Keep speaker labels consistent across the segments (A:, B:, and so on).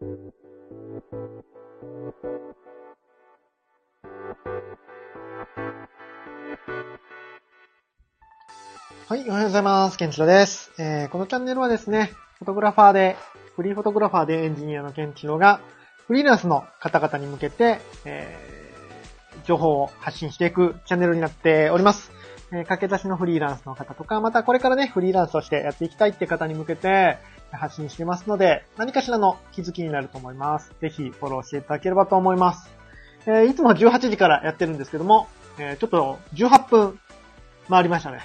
A: はい、おはようございます。ケンチロです。えー、このチャンネルはですね、フォトグラファーで、フリーフォトグラファーでエンジニアのケンチロが、フリーランスの方々に向けて、えー、情報を発信していくチャンネルになっております。えー、駆け出しのフリーランスの方とか、またこれからね、フリーランスとしてやっていきたいって方に向けて発信してますので、何かしらの気づきになると思います。ぜひフォローしていただければと思います。えー、いつも18時からやってるんですけども、えー、ちょっと18分回りましたね。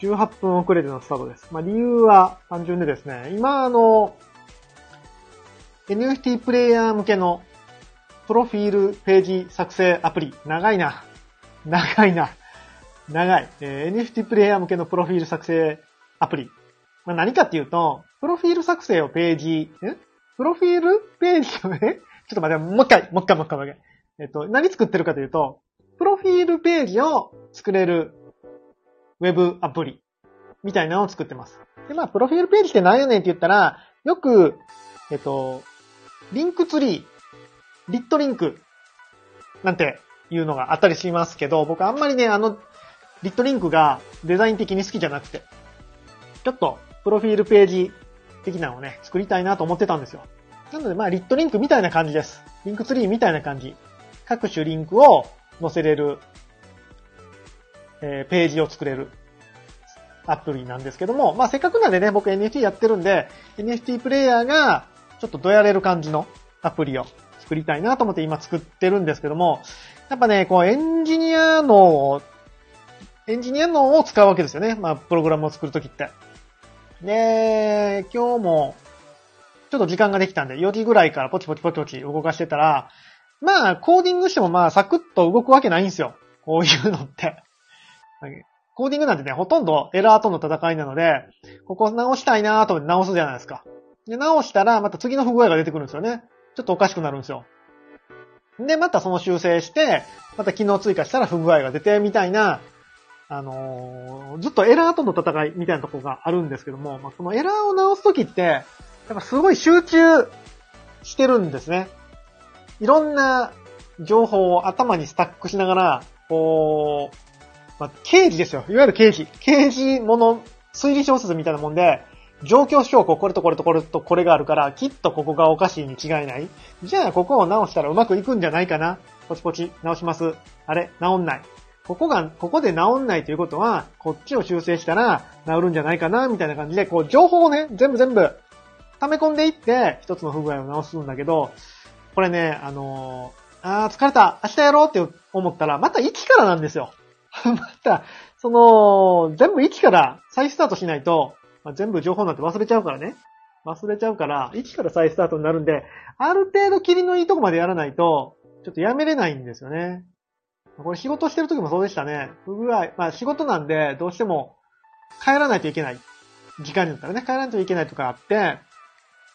A: 18分遅れてのスタートです。まあ、理由は単純でですね、今あの、NFT プレイヤー向けのプロフィールページ作成アプリ。長いな。長いな。長い。えー、NFT プレイヤー向けのプロフィール作成アプリ。まあ、何かっていうと、プロフィール作成をページ、え？プロフィールページをね、ちょっと待って、もう一回、もう一回、もう一回、もう一回。えっと、何作ってるかというと、プロフィールページを作れるウェブアプリみたいなのを作ってます。で、まあ、プロフィールページって何やねんって言ったら、よく、えっと、 Linktree、lit.link、なんていうのがあったりしますけど、僕あんまりね、あの、リットリンクがデザイン的に好きじゃなくて、ちょっと、プロフィールページ的なのをね、作りたいなと思ってたんですよ。なので、まあ、リットリンクみたいな感じです。リンクツリーみたいな感じ。各種リンクを載せれるえー、ページを作れるアプリなんですけども、まあ、せっかくなんでね、僕 NFT やってるんで、NFT プレイヤーがちょっとどやれる感じのアプリを作りたいなと思って今作ってるんですけども、やっぱね、こうエンジニアの、エンジニアのを使うわけですよね。まあ、プログラムを作るときって。で、今日も、ちょっと時間ができたんで、4時ぐらいからポチポチポチポチ動かしてたら、まあ、コーディングしてもまあ、サクッと動くわけないんですよ。こういうのって。コーディングなんてね、ほとんどエラーとの戦いなので、ここ直したいなと思って直すじゃないですか。で、直したら、また次の不具合が出てくるんですよね。ちょっとおかしくなるんですよ。で、またその修正して、また機能追加したら不具合が出て、みたいな、あのー、ずっとエラーとの戦いみたいなとこがあるんですけども、まあ、このエラーを直すときって、やっぱすごい集中してるんですね。いろんな情報を頭にスタックしながら、こう、まあ、刑事ですよ。いわゆる刑事。刑事もの、推理小説みたいなもんで、状況証拠、これとこれとこれとこれがあるから、きっとここがおかしいに違いない。じゃあ、ここを直したらうまくいくんじゃないかな。ポチポチ、直します。あれ直んない。ここが、ここで直んないということは、こっちを修正したら直るんじゃないかな、みたいな感じで、こう、情報をね、全部全部、溜め込んでいって、一つの不具合を直すんだけど、これね、あのー、あー疲れた、明日やろうって思ったら、また一からなんですよ。また、その、全部1から再スタートしないと、まあ、全部情報なんて忘れちゃうからね。忘れちゃうから、1から再スタートになるんで、ある程度霧のいいとこまでやらないと、ちょっとやめれないんですよね。これ仕事してる時もそうでしたね。不具合、まあ仕事なんで、どうしても帰らないといけない。時間になったらね、帰らないといけないとかあって、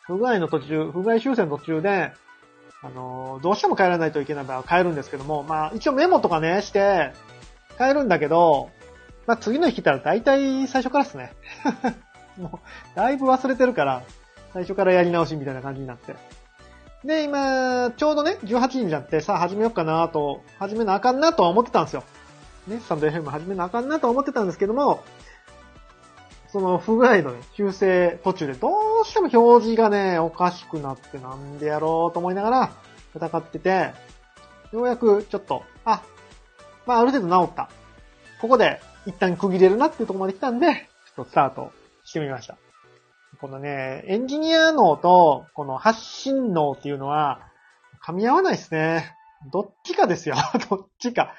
A: 不具合の途中、不具合修正の途中で、あのー、どうしても帰らないといけない場合は帰るんですけども、まあ一応メモとかね、して、変えるんだけど、まあ、次の日来たら大体最初からっすね。もう、だいぶ忘れてるから、最初からやり直しみたいな感じになって。で、今、ちょうどね、18時になって、さあ始めようかなと、始めなあかんなとは思ってたんですよ。ね、スタンド FM 始めなあかんなとは思ってたんですけども、その不具合のね、修正途中でどうしても表示がね、おかしくなってなんでやろうと思いながら戦ってて、ようやくちょっと、あ、まあ、ある程度治った。ここで一旦区切れるなっていうところまで来たんで、ちょっとスタートしてみました。このね、エンジニア脳と、この発信脳っていうのは、噛み合わないですね。どっちかですよ。どっちか。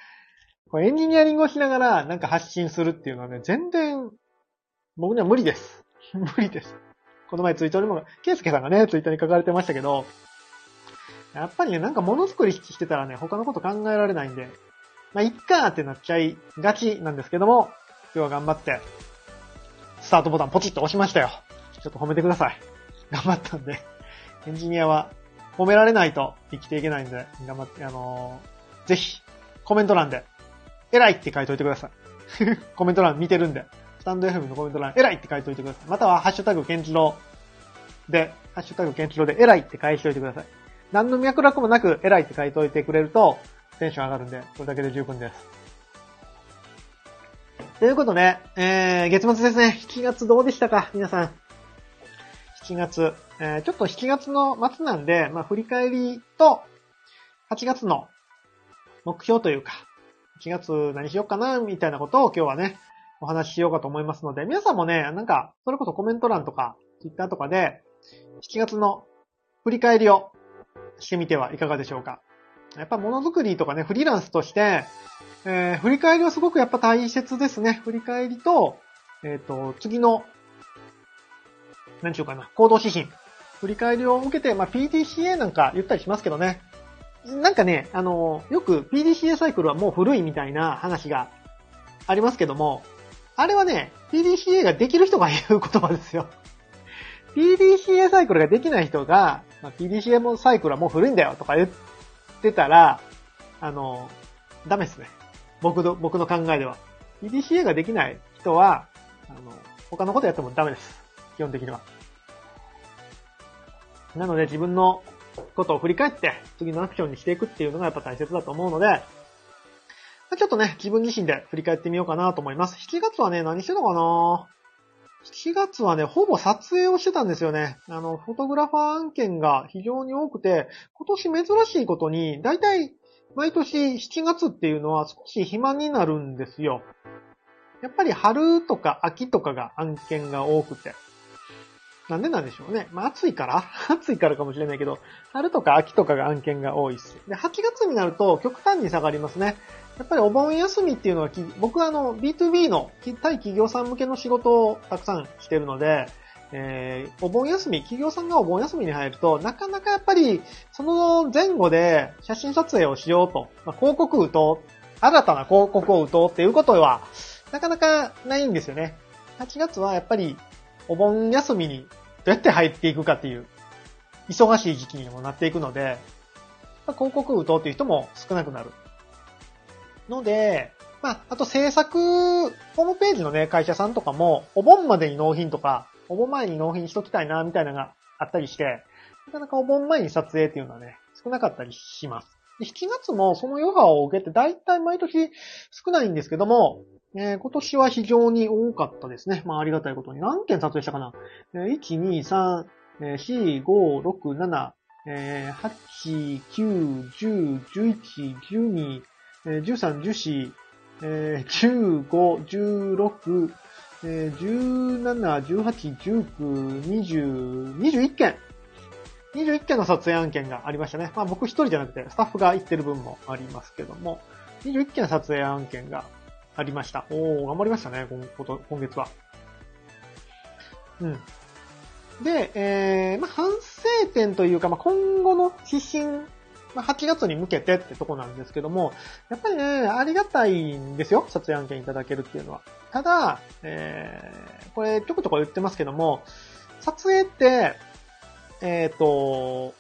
A: これエンジニアリングをしながらなんか発信するっていうのはね、全然、僕には無理です。無理です。この前ツイートにも、ケイスケさんがね、ツイートに書かれてましたけど、やっぱりね、なんかものづくりしてたらね、他のこと考えられないんで、まあ、いっかーってなっちゃいがちなんですけども、今日は頑張って、スタートボタンポチッと押しましたよ。ちょっと褒めてください。頑張ったんで、エンジニアは褒められないと生きていけないんで、頑張って、あのー、ぜひ、コメント欄で、偉いって書いといてください。コメント欄見てるんで、スタンド FM のコメント欄、偉いって書いといてください。または、ハッシュタグ、ケンジローでハッシュタグケンチローで偉いって返しておいてください。何の脈絡もなく偉いって書いておいてくれると、テンション上がるんで、それだけで十分です。ということで、えー、月末ですね。7月どうでしたか？皆さん。7月。えー、ちょっと7月の末なんで、まあ、振り返りと、8月の目標というか、7月何しようかな、みたいなことを今日はね、お話ししようかと思いますので、皆さんもね、なんか、それこそコメント欄とか、Twitter とかで、7月の振り返りをしてみてはいかがでしょうか。やっぱものづくりとかね、フリーランスとして、えー、振り返りはすごくやっぱ大切ですね。振り返りと、えっ、ー、と、次の、何しようかな、行動指針。振り返りを受けて、まあ、PDCA なんか言ったりしますけどね。なんかね、あの、よく PDCA サイクルはもう古いみたいな話がありますけども、あれはね、PDCA ができる人が言う言葉ですよ。PDCA サイクルができない人が、まあ、PDCA もサイクルはもう古いんだよとか言ってたら、あの、ダメですね。僕の、僕の考えでは。PDCA ができない人は、あの、他のことやってもダメです。基本的には。なので自分のことを振り返って、次のアクションにしていくっていうのがやっぱ大切だと思うので、ちょっとね、自分自身で振り返ってみようかなと思います。7月はね、何してたのかな？7月はね、ほぼ撮影をしてたんですよね。あの、フォトグラファー案件が非常に多くて、今年珍しいことに、だいたい毎年7月っていうのは少し暇になるんですよ。やっぱり春とか秋とかが案件が多くて。なんでなんでしょうね。まあ暑いから 暑いからかもしれないけど、春とか秋とかが案件が多いっす。で、8月になると極端に下がりますね。やっぱりお盆休みっていうのは、僕はあの、B2B の対企業さん向けの仕事をたくさんしてるので、えー、お盆休み、企業さんがお盆休みに入ると、なかなかやっぱり、その前後で写真撮影をしようと、まあ、広告打とう、新たな広告を打とうっていうことは、なかなかないんですよね。8月はやっぱり、お盆休みにどうやって入っていくかっていう、忙しい時期にもなっていくので、ま、広告打とうっていう人も少なくなる。ので、まあ、あと制作、ホームページのね、会社さんとかも、お盆までに納品とか、お盆前に納品しときたいな、みたいなのがあったりして、なかなかお盆前に撮影っていうのはね、少なかったりします。で7月もその余波を受けて、だいたい毎年少ないんですけども、えー、今年は非常に多かったですね。まあ、ありがたいことに。何件撮影したかな、えー、?1、2、3、えー、4、5、6、7、えー、8、9、10、11、12、え13、14、えー、15、16、えー、17、18、19、20、21件。21件の撮影案件がありましたね。まあ僕一人じゃなくて、スタッフが行ってる分もありますけども、21件の撮影案件がありました。おー、頑張りましたね、今今月は。うん。で、えー、まあ反省点というか、まあ今後の指針まあ、8月に向けてってとこなんですけども、やっぱりね、ありがたいんですよ。撮影案件いただけるっていうのは。ただ、えー、これちょこちょこ言ってますけども、撮影って、えっ、ー、と、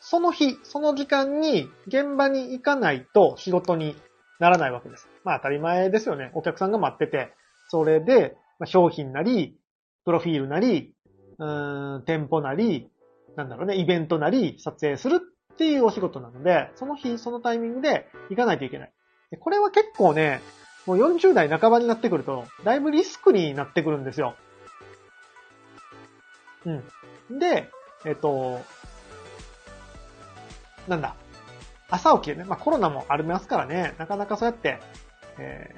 A: その日、その時間に現場に行かないと仕事にならないわけです。まあ当たり前ですよね。お客さんが待ってて、それで、まあ、商品なり、プロフィールなり、うーん、店舗なり、なんだろうね、イベントなり撮影するっていうお仕事なので、その日、そのタイミングで行かないといけない。これは結構ね、もう40代半ばになってくると、だいぶリスクになってくるんですよ。うん。で、えっと、なんだ。朝起きるね。まあコロナもありますからね、なかなかそうやって、え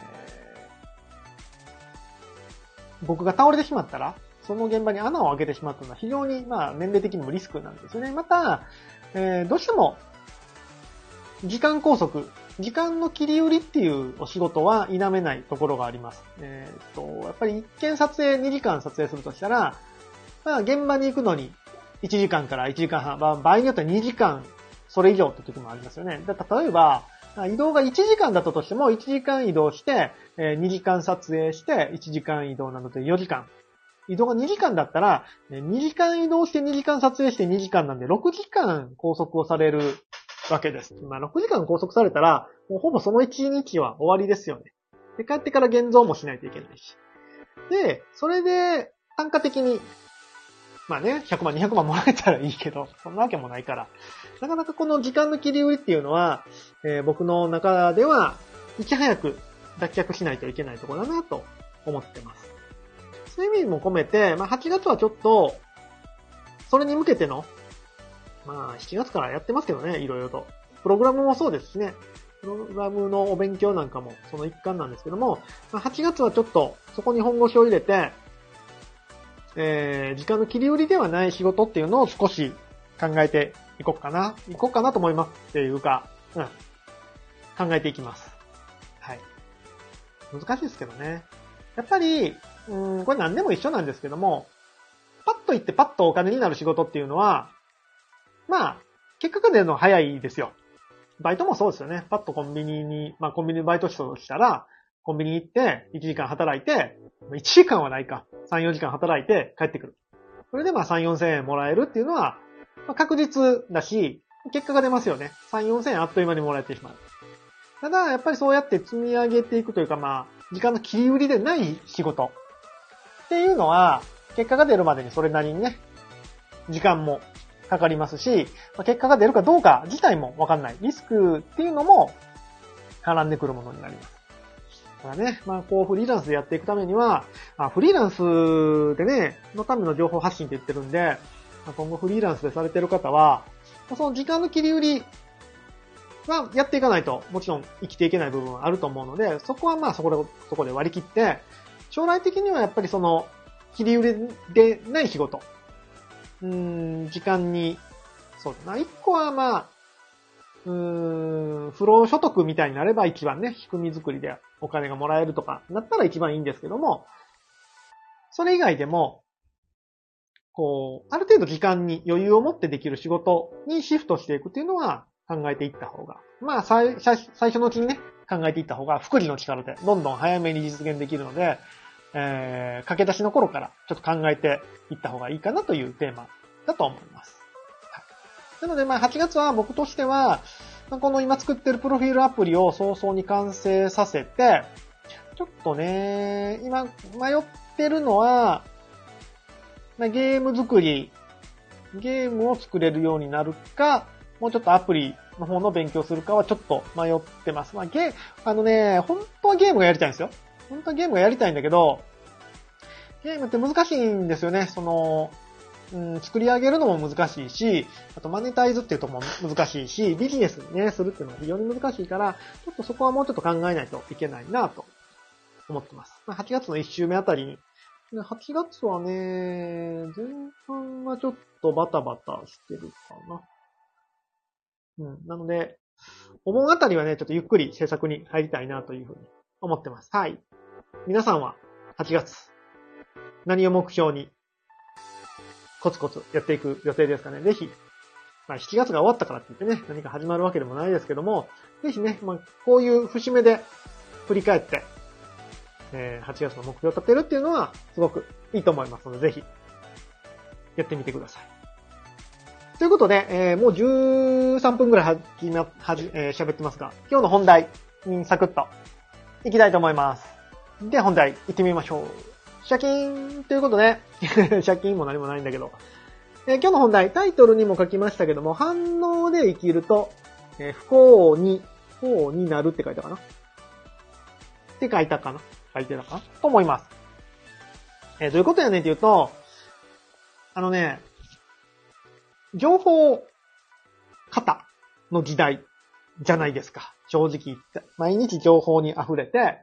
A: ー、僕が倒れてしまったら、その現場に穴を開けてしまったのは非常に、まあ、年齢的にもリスクなんですよね。また、えー、どうしても、時間拘束、時間の切り売りっていうお仕事は否めないところがあります。えっ、と、やっぱり一件撮影2時間撮影するとしたら、まあ現場に行くのに1時間から1時間半、場合によっては2時間、それ以上って時もありますよね。例えば、移動が1時間だったとしても、1時間移動して、2時間撮影して、1時間移動なので4時間。移動が2時間だったら、2時間移動して2時間撮影して2時間なんで、6時間拘束をされるわけです。まあ、6時間拘束されたら、もうほぼその1日は終わりですよね。で、帰ってから現像もしないといけないし。で、それで、単価的にまあね、100万、200万もらえたらいいけど、そんなわけもないから。なかなかこの時間の切り売りっていうのは、えー、僕の中では、いち早く脱却しないといけないところだなと思ってます。そういう意味も込めて、まあ8月はちょっと、それに向けての、まあ7月からやってますけどね、いろいろと。プログラムもそうですしね。プログラムのお勉強なんかもその一環なんですけども、まあ、8月はちょっとそこに本腰を入れて、えー、時間の切り売りではない仕事っていうのを少し考えていこうかな。いこうかなと思いますっていうか、うん。考えていきます。はい。難しいですけどね。やっぱり、うん、これ何でも一緒なんですけども、パッと行ってパッとお金になる仕事っていうのは、まあ、結果が出るのは早いですよ。バイトもそうですよね。パッとコンビニに、まあコンビニバイトしたら、コンビニ行って、1時間働いて、1時間はないか。3、4時間働いて帰ってくる。それでまあ3、4千円もらえるっていうのは、まあ、確実だし、結果が出ますよね。3、4千円あっという間にもらえてしまう。ただ、やっぱりそうやって積み上げていくというか、まあ、時間の切り売りでない仕事っていうのは、結果が出るまでにそれなりにね、時間もかかりますし、まあ、結果が出るかどうか自体もわかんない。リスクっていうのも絡んでくるものになります。ただね、まあこうフリーランスでやっていくためには、あフリーランスでね、のための情報発信って言ってるんで、まあ、今後フリーランスでされてる方は、その時間の切り売りはやっていかないと、もちろん生きていけない部分はあると思うので、そこはまあそこで、そこで割り切って、将来的にはやっぱりその、切り売りでない仕事、うん、時間に、そうだな、一個はまあ、うーん、不労所得みたいになれば一番ね、仕組み作りでお金がもらえるとか、なったら一番いいんですけども、それ以外でも、こう、ある程度時間に余裕を持ってできる仕事にシフトしていくっていうのは考えていった方が、まあ最最初のうちにね、考えていった方が、福利の力でどんどん早めに実現できるので、えー、駆け出しの頃からちょっと考えていった方がいいかなというテーマだと思います。なので、まあ8月は僕としては、この今作ってるプロフィールアプリを早々に完成させて、ちょっとね、今迷ってるのは、まゲーム作り、ゲームを作れるようになるか、もうちょっとアプリの方の勉強するかはちょっと迷ってます。まあ、ゲ、あのね、本当はゲームがやりたいんですよ。本当はゲームがやりたいんだけど、ゲームって難しいんですよね。その、うん、作り上げるのも難しいし、あとマネタイズっていうとも難しいし、ビジネスにね、するっていうのは非常に難しいから、ちょっとそこはもうちょっと考えないといけないなと思ってます。ま8月の1週目あたりに、8月はね、前半はちょっとバタバタしてるかな。うん。なので、お盆あたりはね、ちょっとゆっくり制作に入りたいなというふうに思ってます。はい。皆さんは8月、何を目標にコツコツやっていく予定ですかね。ぜひ、まあ7月が終わったからって言ってね、何か始まるわけでもないですけども、ぜひね、まあこういう節目で振り返って、えー、8月の目標を立てるっていうのはすごくいいと思いますので、ぜひ、やってみてください。ということで、えー、もう13分くらいはじめ、はじ、えー、喋ってますが、今日の本題にサクッといきたいと思います。で、本題行ってみましょう。シャキーンということで、シャキーンも何もないんだけど、えー、今日の本題、タイトルにも書きましたけども、反応で生きると、えー、不幸に、不幸になるって書いたかなって書いたかな書いてたか？なと思います。えー、どういうことやねんって言うと、あのね、情報型の時代じゃないですか。正直言って。毎日情報に溢れて、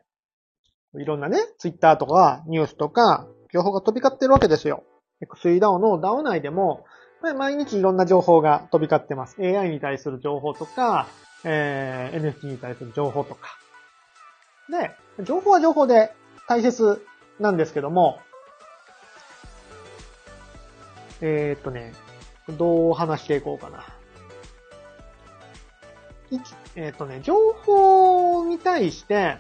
A: いろんなね、ツイッターとかニュースとか、情報が飛び交ってるわけですよ。XEDAO の DAO 内でも、毎日いろんな情報が飛び交ってます。AI に対する情報とか、えー、NFT に対する情報とか。で、情報は情報で大切なんですけども、えー、っとね、どう話していこうかな。えー、っとね、情報に対して、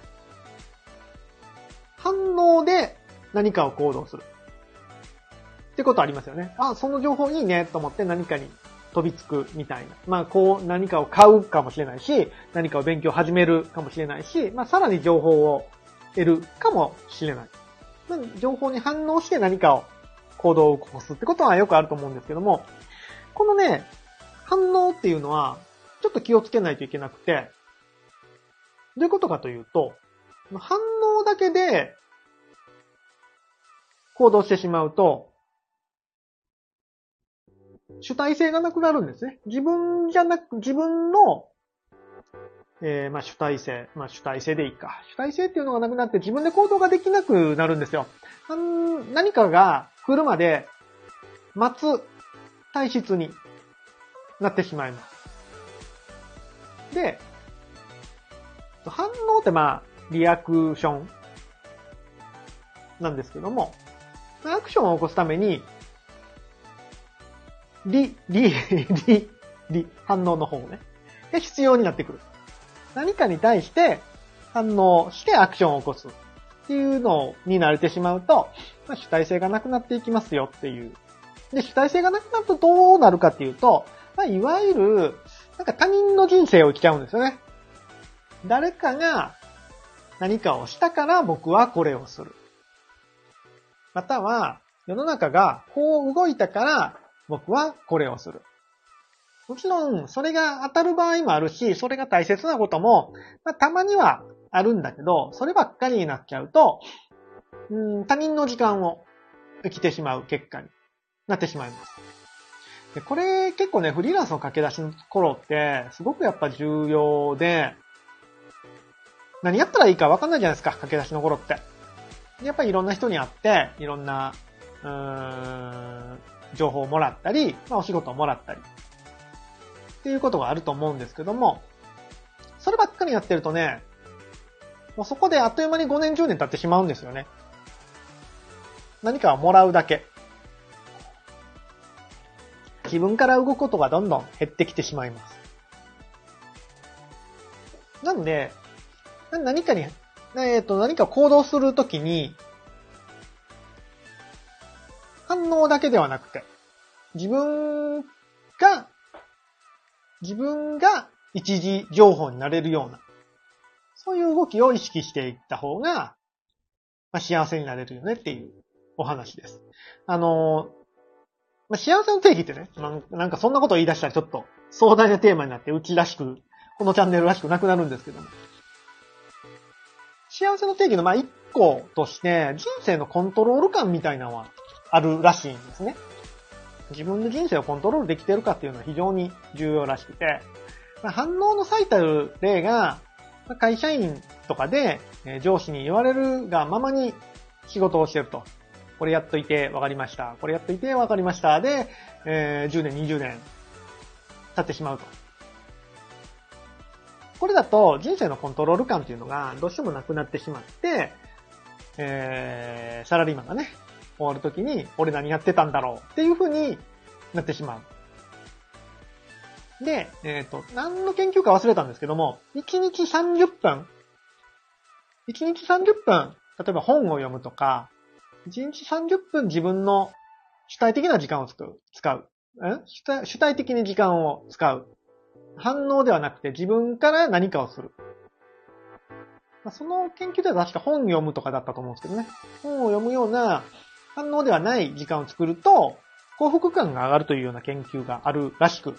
A: 反応で何かを行動する。ってことありますよね。あ、その情報いいねと思って何かに飛びつくみたいな。まあ、こう何かを買うかもしれないし、何かを勉強始めるかもしれないし、まあ、さらに情報を得るかもしれない。情報に反応して何かを行動を起こすってことはよくあると思うんですけども、このね、反応っていうのは、ちょっと気をつけないといけなくて、どういうことかというと、反応だけで行動してしまうと、主体性がなくなるんですね。自分じゃなく、自分の、えー、まあ主体性。まあ主体性でいいか。主体性っていうのがなくなって自分で行動ができなくなるんですよ。何かが来るまで待つ体質になってしまいます。で、反応ってまあ、リアクションなんですけども、アクションを起こすために、リ、リ、リ、リ、反応の方ね。が必要になってくる。何かに対して反応してアクションを起こすっていうのに慣れてしまうと、まあ、主体性がなくなっていきますよっていう。で、主体性がなくなるとどうなるかっていうと、まあ、いわゆる、なんか他人の人生を生きちゃうんですよね。誰かが何かをしたから僕はこれをする。または、世の中がこう動いたから僕はこれをする。もちろん、それが当たる場合もあるし、それが大切なことも、まあ、たまにはあるんだけど、そればっかりになっちゃうと、うん、他人の時間を生きてしまう結果になってしまいます。でこれ結構ね、フリーランスの駆け出しの頃って、すごくやっぱ重要で、何やったらいいか分かんないじゃないですか、駆け出しの頃って。やっぱりいろんな人に会って、いろんな、うーん、情報をもらったり、まあお仕事をもらったり。っていうことがあると思うんですけども、そればっかりやってるとね、もうそこであっという間に5年10年経ってしまうんですよね。何かをもらうだけ。自分から動くことがどんどん減ってきてしまいます。なので、何かに、えっ、ー、と、何か行動するときに、反応だけではなくて、自分が、自分が一時情報になれるような、そういう動きを意識していった方が、まあ、幸せになれるよねっていうお話です。あのまあ、幸せの定義ってね、なんかそんなことを言い出したらちょっと壮大なテーマになってうちらしく、このチャンネルらしくなくなるんですけども。幸せの定義のまあ一個として、人生のコントロール感みたいなのはあるらしいんですね。自分の人生をコントロールできてるかっていうのは非常に重要らしくて、まあ、反応の最たる例が、会社員とかで上司に言われるがままに仕事をしてると。これやっといて分かりました。これやっといて分かりました。で、えー、10年、20年経ってしまうと。これだと人生のコントロール感っていうのがどうしてもなくなってしまって、えー、サラリーマンがね、終わるときに、俺何やってたんだろうっていう風になってしまう。で、えっ、ー、と、何の研究か忘れたんですけども、1日30分、1日30分、例えば本を読むとか、1日30分自分の主体的な時間を使う。使う。主体的に時間を使う。反応ではなくて自分から何かをする。まその研究では確か本読むとかだったと思うんですけどね。本を読むような反応ではない時間を作ると、幸福感が上がるというような研究があるらしく、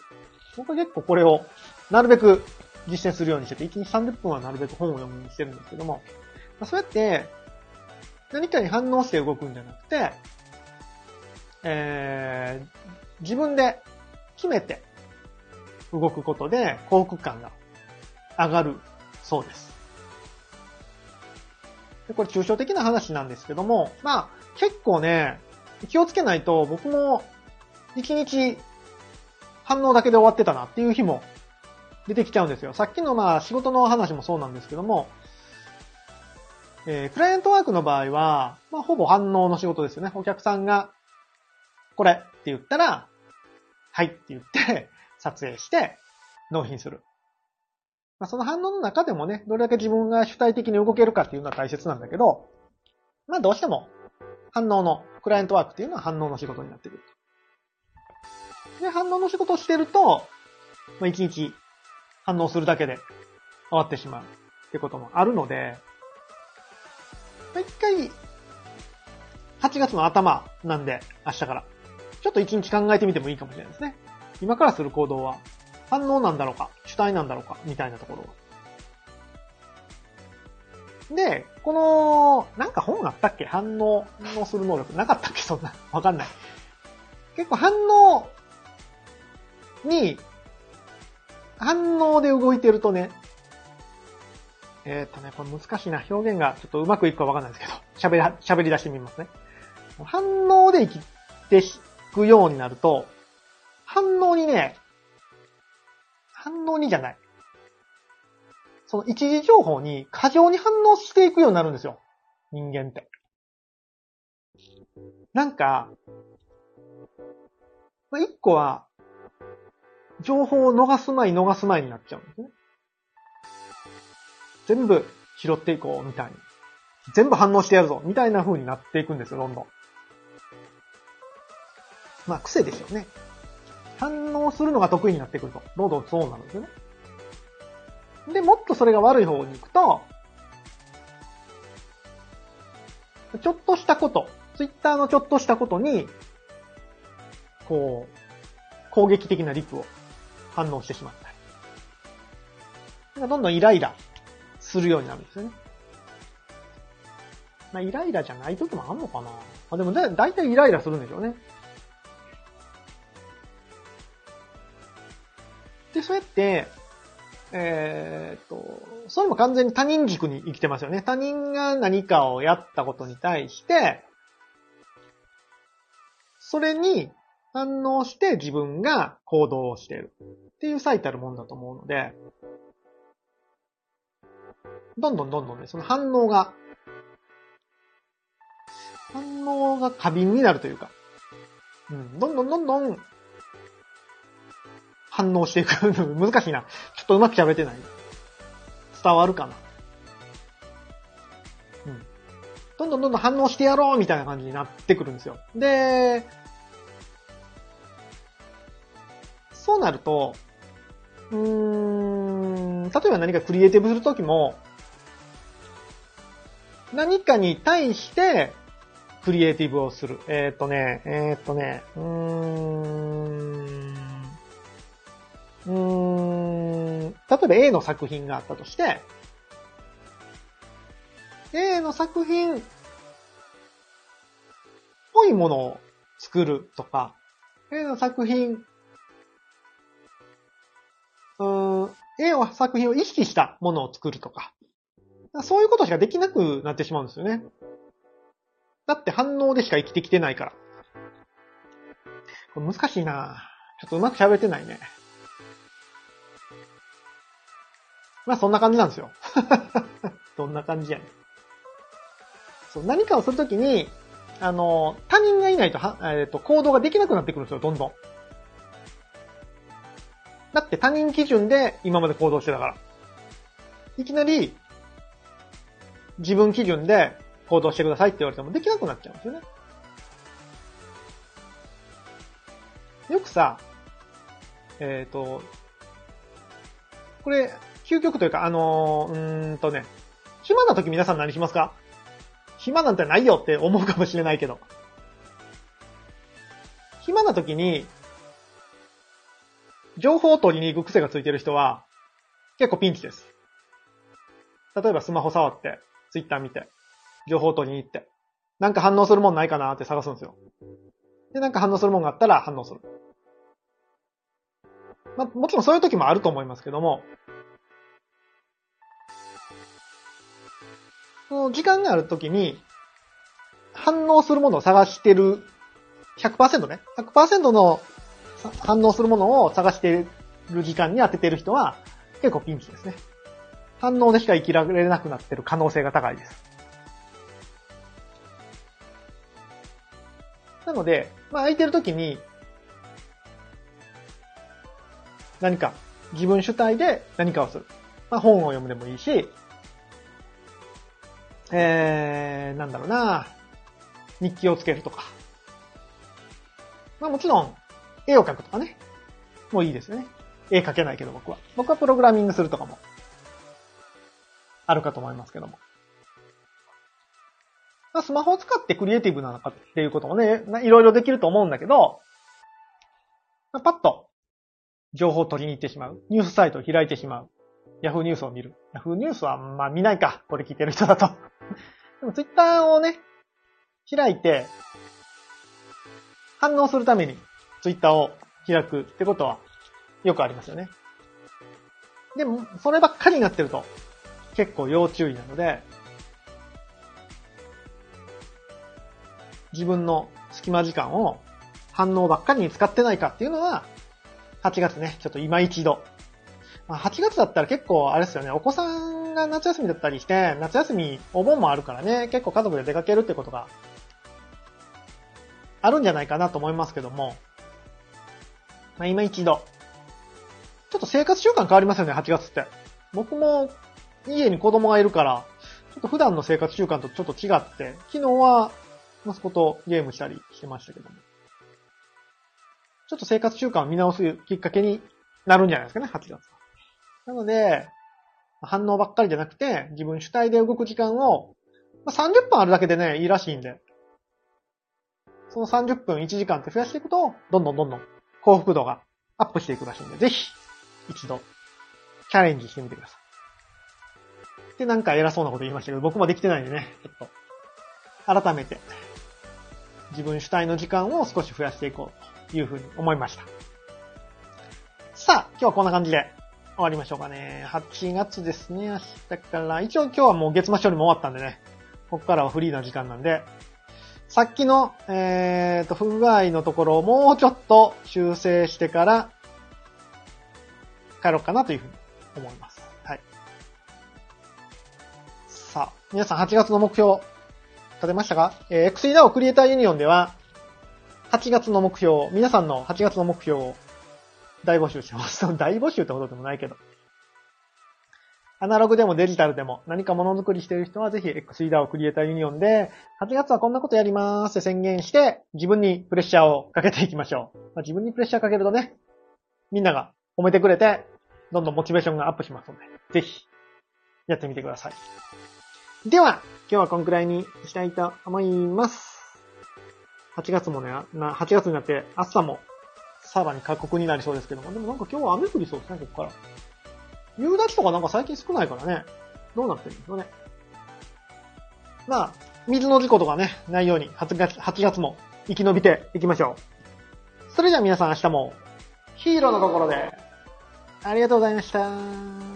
A: 僕は結構これをなるべく実践するようにしてて、1日30分はなるべく本を読むようにしてるんですけどもま、そうやって何かに反応して動くんじゃなくて、えー、自分で決めて動くことで幸福感が上がるそうです。でこれ抽象的な話なんですけども、まあ結構ね、気をつけないと僕も一日反応だけで終わってたなっていう日も出てきちゃうんですよ。さっきのまあ仕事の話もそうなんですけども、えー、クライアントワークの場合は、まあ、ほぼ反応の仕事ですよね。お客さんが、これって言ったら、はいって言って撮影して、納品する。まあ、その反応の中でもね、どれだけ自分が主体的に動けるかっていうのは大切なんだけど、まあどうしても反応の、クライアントワークっていうのは反応の仕事になってくる。で、反応の仕事をしてると、まあ一日反応するだけで終わってしまうってこともあるので、まあ、一回、8月の頭なんで、明日から。ちょっと1日考えてみてもいいかもしれないですね。今からする行動は、反応なんだろうか、主体なんだろうか、みたいなところで、この、なんか本あったっけ？反応、反応する能力。なかったっけ？そんな。わかんない。結構反応に、反応で動いてるとね、えっ、ー、とね、これ難しいな。表現がちょっとうまくいくかわかんないですけど、喋り、喋り出してみますね。反応で生きていくようになると、反応にね、反応にじゃない。その一時情報に過剰に反応していくようになるんですよ。人間って。なんか、まあ、一個は、情報を逃す前逃す前になっちゃうんですね。全部拾っていこう、みたいに。全部反応してやるぞ、みたいな風になっていくんですよ、どんどん。まあ、癖ですよね。反応するのが得意になってくると、どんどんそうなんですよね。で、もっとそれが悪い方に行くと、ちょっとしたこと、ツイッターのちょっとしたことに、こう、攻撃的なリプを反応してしまったり。どんどんイライラするようになるんですよね。まあ、イライラじゃない時もあんのかなあ、でもだ、だいたいイライラするんでしょうね。で、そうやって、えー、っと、それも完全に他人軸に生きてますよね。他人が何かをやったことに対して、それに反応して自分が行動をしている。っていう最たるもんだと思うので、どんどんどんどんね、その反応が、反応が過敏になるというか、うん、どんどんどんどん反応していく難しいな。ちょっとうまく喋ってない。伝わるかな。うん。どんどんどんどん反応してやろうみたいな感じになってくるんですよ。で、そうなると、うーん、例えば何かクリエイティブするときも、何かに対してクリエイティブをする。えー、っとね、えー、っとね、うーん、うん、例えば A の作品があったとして、A の作品っぽいものを作るとか、A の作品、うん、A の作品を意識したものを作るとか、そういうことしかできなくなってしまうんですよね。だって反応でしか生きてきてないから。これ難しいなちょっとうまく喋ってないね。まあそんな感じなんですよ。どんな感じやねん。そう、何かをするときに、あの、他人がいないと、は、えっ、ー、と、行動ができなくなってくるんですよ、どんどん。だって他人基準で今まで行動してたから。いきなり、自分基準で行動してくださいって言われてもできなくなっちゃうんですよね。よくさ、えっ、ー、と、これ、究極というか、あのー、うーんとね、暇な時皆さん何しますか？暇なんてないよって思うかもしれないけど。暇な時に、情報を取りに行く癖がついてる人は、結構ピンチです。例えばスマホ触って、ツイッター見て、情報を取りに行って、なんか反応するもんないかなって探すんですよ。で、なんか反応するもんがあったら反応する。まあ、もちろんそういう時もあると思いますけども、その時間があるときに、反応するものを探してる、100%ね、100%の反応するものを探してる時間に当ててる人は、結構ピンチですね。反応でしか生きられなくなってる可能性が高いです。なので、まあ空いてる時に、何か自分主体で何かをする。まあ本を読むでもいいし、えー、なんだろうな、日記をつけるとか。まあもちろん、絵を描くとかね。もういいですよね。絵描けないけど僕は。僕はプログラミングするとかも、あるかと思いますけども。まあ、スマホを使ってクリエイティブなのかっていうこともね、いろいろできると思うんだけど、まあ、パッと情報を取りに行ってしまう。ニュースサイトを開いてしまう。ヤフーニュースを見る。ヤフーニュースはまあ見ないか。これ聞いてる人だと。でもツイッターをね、開いて、反応するためにツイッターを開くってことはよくありますよね。でも、そればっかりになってると結構要注意なので、自分の隙間時間を反応ばっかりに使ってないかっていうのは、8月ね、ちょっと今一度。まあ、8月だったら結構あれですよね、お子さんが夏休みだったりして、夏休みお盆もあるからね、結構家族で出かけるってことがあるんじゃないかなと思いますけども、まあ、今一度。ちょっと生活習慣変わりますよね、8月って。僕も家に子供がいるから、ちょっと普段の生活習慣とちょっと違って、昨日は息子とゲームしたりしてましたけども。ちょっと生活習慣を見直すきっかけになるんじゃないですかね、8月は。なので、反応ばっかりじゃなくて、自分主体で動く時間を、まあ、30分あるだけでね、いいらしいんで、その30分1時間って増やしていくと、どんどんどんどん幸福度がアップしていくらしいんで、ぜひ、一度、チャレンジしてみてください。で、なんか偉そうなこと言いましたけど、僕もできてないんでね、ちょっと、改めて、自分主体の時間を少し増やしていこうというふうに思いました。さあ、今日はこんな感じで終わりましょうかね。8月ですね、明日から。一応今日はもう月末処理も終わったんでね、ここからはフリーな時間なんで、さっきの、えーと、不具合のところをもうちょっと修正してから帰ろうかなというふうに思います。はい。さあ、皆さん8月の目標立てましたか？えー、XEDAO クリエイターユニオンでは、8月の目標、皆さんの8月の目標を大募集してます。大募集ってほどでもないけど。アナログでもデジタルでも何かものづくりしてる人はぜひ XEDAO クリエイターユニオンで、8月はこんなことやりますって宣言して、自分にプレッシャーをかけていきましょう。まあ、自分にプレッシャーかけるとね、みんなが褒めてくれて、どんどんモチベーションがアップしますので、ぜひ、やってみてください。では、今日はこんくらいにしたいと思います。8月もね、8月になって暑さもさらに過酷になりそうですけども、でもなんか今日は雨降りそうですね、ここから。夕立とかなんか最近少ないからね、どうなってるんですかね。まあ、水の事故とかね、ないように8月、8月も生き延びていきましょう。それじゃあ皆さん明日もヒーローの心でありがとうございました。